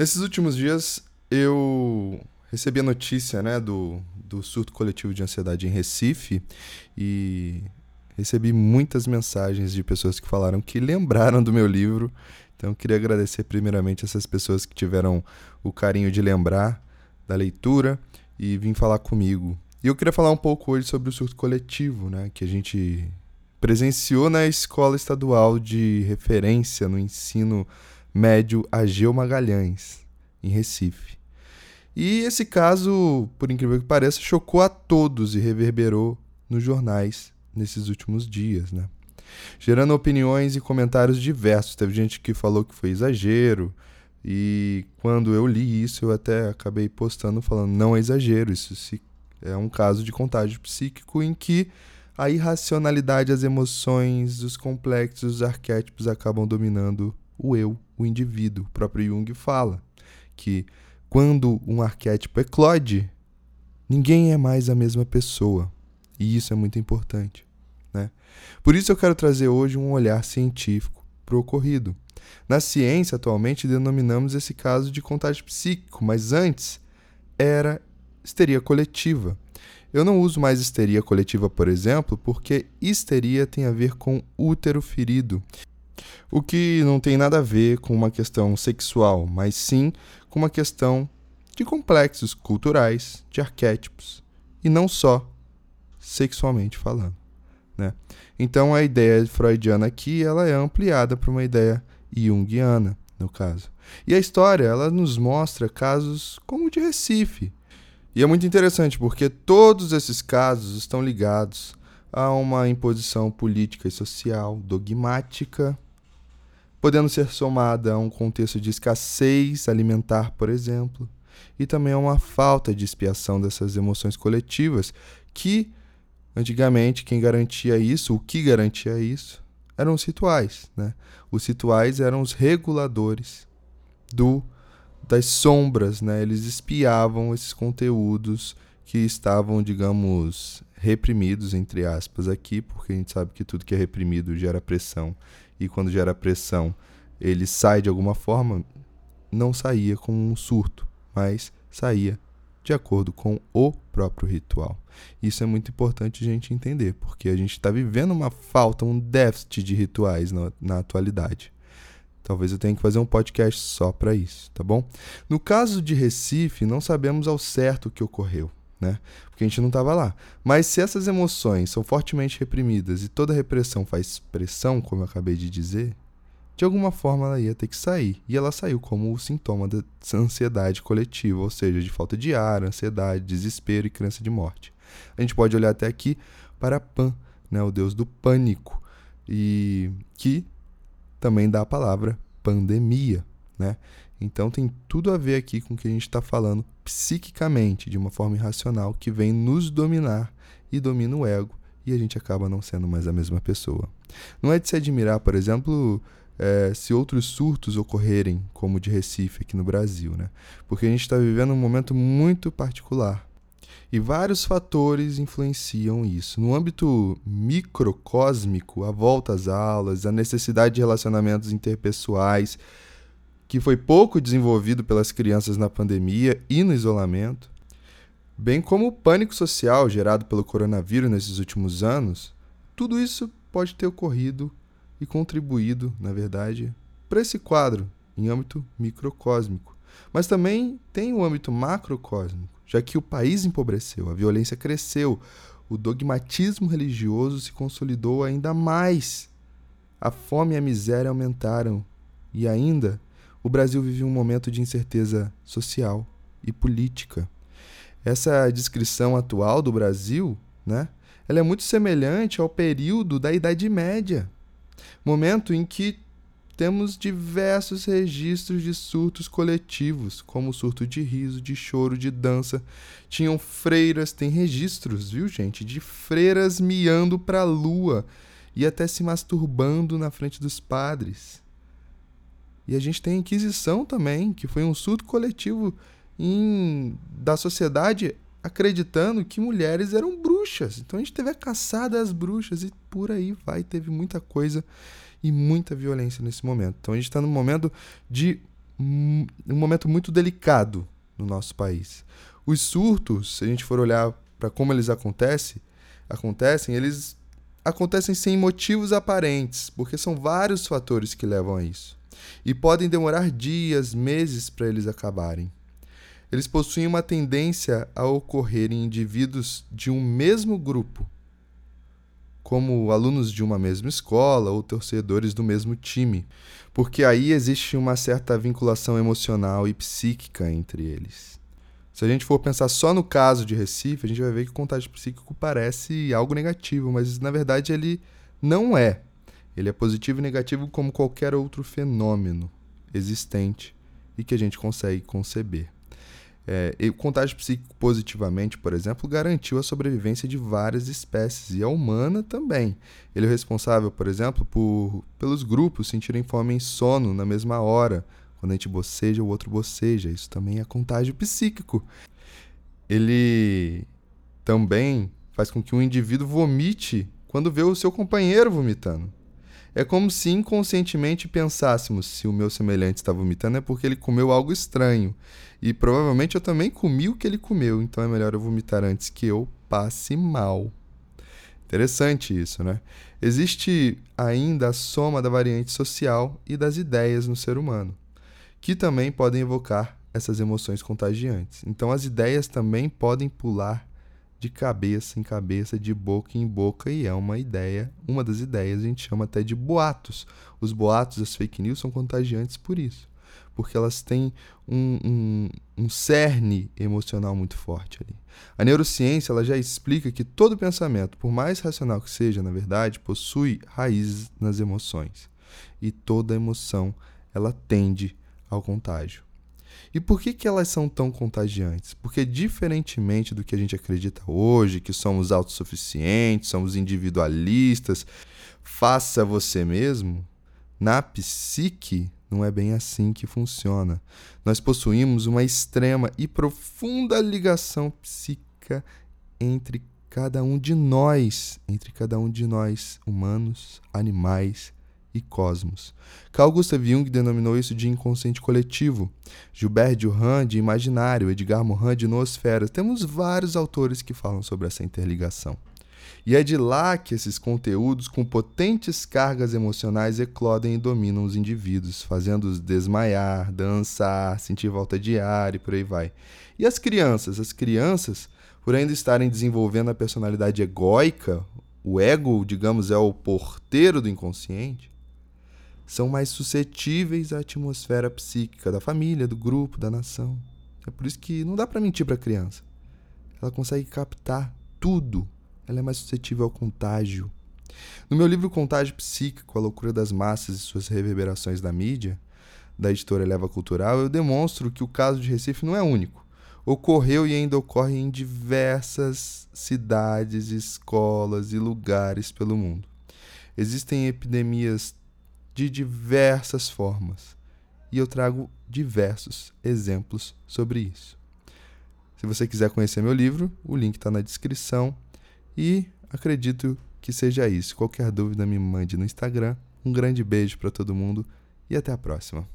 Nesses últimos dias, eu recebi a notícia né, do, do surto coletivo de ansiedade em Recife e recebi muitas mensagens de pessoas que falaram que lembraram do meu livro. Então, queria agradecer primeiramente essas pessoas que tiveram o carinho de lembrar da leitura e vim falar comigo. E eu queria falar um pouco hoje sobre o surto coletivo, né, que a gente presenciou na escola estadual de referência no ensino médio Ageu Magalhães, em Recife. E esse caso, por incrível que pareça, chocou a todos e reverberou nos jornais nesses últimos dias, né? Gerando opiniões e comentários diversos. Teve gente que falou que foi exagero, e quando eu li isso, eu até acabei postando falando: não é exagero, isso é um caso de contágio psíquico em que a irracionalidade, as emoções, os complexos, os arquétipos acabam dominando o eu, o indivíduo. O próprio Jung fala que quando um arquétipo eclode, ninguém é mais a mesma pessoa. E isso é muito importante. Né? Por isso eu quero trazer hoje um olhar científico para o ocorrido. Na ciência, atualmente, denominamos esse caso de contágio psíquico, mas antes era histeria coletiva. Eu não uso mais histeria coletiva, por exemplo, porque histeria tem a ver com útero ferido. O que não tem nada a ver com uma questão sexual, mas sim com uma questão de complexos culturais, de arquétipos, e não só sexualmente falando. Né? Então a ideia freudiana aqui ela é ampliada para uma ideia junguiana, no caso. E a história ela nos mostra casos como o de Recife. E é muito interessante porque todos esses casos estão ligados a uma imposição política e social dogmática podendo ser somada a um contexto de escassez alimentar, por exemplo, e também a uma falta de expiação dessas emoções coletivas, que antigamente quem garantia isso, o que garantia isso, eram os rituais, né? Os rituais eram os reguladores do das sombras, né? Eles espiavam esses conteúdos que estavam, digamos, reprimidos entre aspas aqui, porque a gente sabe que tudo que é reprimido gera pressão e quando gera pressão ele sai de alguma forma, não saía com um surto, mas saía de acordo com o próprio ritual. Isso é muito importante a gente entender, porque a gente está vivendo uma falta, um déficit de rituais na, na atualidade. Talvez eu tenha que fazer um podcast só para isso, tá bom? No caso de Recife, não sabemos ao certo o que ocorreu, né? Porque a gente não estava lá. Mas se essas emoções são fortemente reprimidas e toda repressão faz pressão, como eu acabei de dizer, de alguma forma ela ia ter que sair. E ela saiu como o sintoma da ansiedade coletiva, ou seja, de falta de ar, ansiedade, desespero e crença de morte. A gente pode olhar até aqui para Pan, né, o deus do pânico, e que também dá a palavra pandemia, né? Então tem tudo a ver aqui com o que a gente está falando psiquicamente, de uma forma irracional, que vem nos dominar e domina o ego, e a gente acaba não sendo mais a mesma pessoa. Não é de se admirar, por exemplo, é, se outros surtos ocorrerem, como o de Recife aqui no Brasil, né? Porque a gente está vivendo um momento muito particular. E vários fatores influenciam isso. No âmbito microcósmico, a volta às aulas, a necessidade de relacionamentos interpessoais, que foi pouco desenvolvido pelas crianças na pandemia e no isolamento, bem como o pânico social gerado pelo coronavírus nesses últimos anos, tudo isso pode ter ocorrido e contribuído, na verdade, para esse quadro em âmbito microcósmico. Mas também tem o âmbito macrocósmico, já que o país empobreceu, a violência cresceu, o dogmatismo religioso se consolidou ainda mais, a fome e a miséria aumentaram e ainda o Brasil vive um momento de incerteza social e política. Essa descrição atual do Brasil, né, ela é muito semelhante ao período da Idade Média momento em que temos diversos registros de surtos coletivos, como surto de riso, de choro, de dança. Tinham freiras, tem registros, viu, gente, de freiras miando para a lua e até se masturbando na frente dos padres. E a gente tem a Inquisição também, que foi um surto coletivo em, da sociedade acreditando que mulheres eram bruxas. Então a gente teve a caçada às bruxas e por aí vai. Teve muita coisa e muita violência nesse momento. Então a gente está num momento de um momento muito delicado no nosso país. Os surtos, se a gente for olhar para como eles acontecem, acontecem, eles acontecem sem motivos aparentes, porque são vários fatores que levam a isso. E podem demorar dias, meses para eles acabarem. Eles possuem uma tendência a ocorrer em indivíduos de um mesmo grupo, como alunos de uma mesma escola ou torcedores do mesmo time, porque aí existe uma certa vinculação emocional e psíquica entre eles. Se a gente for pensar só no caso de Recife, a gente vai ver que o contágio psíquico parece algo negativo, mas na verdade ele não é. Ele é positivo e negativo como qualquer outro fenômeno existente e que a gente consegue conceber. É, o contágio psíquico positivamente, por exemplo, garantiu a sobrevivência de várias espécies e a humana também. Ele é responsável, por exemplo, por pelos grupos sentirem fome e sono na mesma hora. Quando a gente boceja, o outro boceja. Isso também é contágio psíquico. Ele também faz com que um indivíduo vomite quando vê o seu companheiro vomitando. É como se inconscientemente pensássemos: se o meu semelhante está vomitando é porque ele comeu algo estranho. E provavelmente eu também comi o que ele comeu, então é melhor eu vomitar antes que eu passe mal. Interessante isso, né? Existe ainda a soma da variante social e das ideias no ser humano, que também podem evocar essas emoções contagiantes. Então as ideias também podem pular de cabeça em cabeça, de boca em boca, e é uma ideia, uma das ideias a gente chama até de boatos. Os boatos, as fake news, são contagiantes por isso, porque elas têm um, um, um cerne emocional muito forte ali. A neurociência ela já explica que todo pensamento, por mais racional que seja, na verdade, possui raízes nas emoções. E toda emoção ela tende ao contágio. E por que, que elas são tão contagiantes? Porque, diferentemente do que a gente acredita hoje, que somos autossuficientes, somos individualistas, faça você mesmo, na psique não é bem assim que funciona. Nós possuímos uma extrema e profunda ligação psíquica entre cada um de nós, entre cada um de nós, humanos, animais e cosmos. Carl Gustav Jung denominou isso de inconsciente coletivo. Gilbert Durand de imaginário, Edgar Morin de noosfera. Temos vários autores que falam sobre essa interligação. E é de lá que esses conteúdos com potentes cargas emocionais eclodem e dominam os indivíduos, fazendo-os desmaiar, dançar, sentir volta de ar e por aí vai. E as crianças? As crianças, por ainda estarem desenvolvendo a personalidade egóica, o ego, digamos, é o porteiro do inconsciente, são mais suscetíveis à atmosfera psíquica da família, do grupo, da nação. É por isso que não dá para mentir para a criança. Ela consegue captar tudo. Ela é mais suscetível ao contágio. No meu livro Contágio Psíquico, A Loucura das Massas e Suas Reverberações da Mídia, da editora Eleva Cultural, eu demonstro que o caso de Recife não é único. Ocorreu e ainda ocorre em diversas cidades, escolas e lugares pelo mundo. Existem epidemias de diversas formas. E eu trago diversos exemplos sobre isso. Se você quiser conhecer meu livro, o link está na descrição. E acredito que seja isso. Qualquer dúvida, me mande no Instagram. Um grande beijo para todo mundo e até a próxima.